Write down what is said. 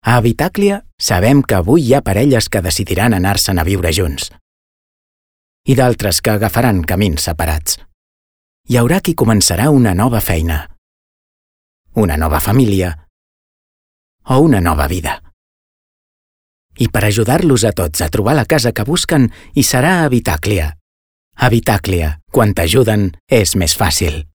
A Habitàclia sabem que avui hi ha parelles que decidiran anar-se'n a viure junts. I d'altres que agafaran camins separats. Hi haurà qui començarà una nova feina. Una nova família. O una nova vida. I per ajudar-los a tots a trobar la casa que busquen hi serà Habitàclia. Habitàclia, quan t'ajuden, és més fàcil.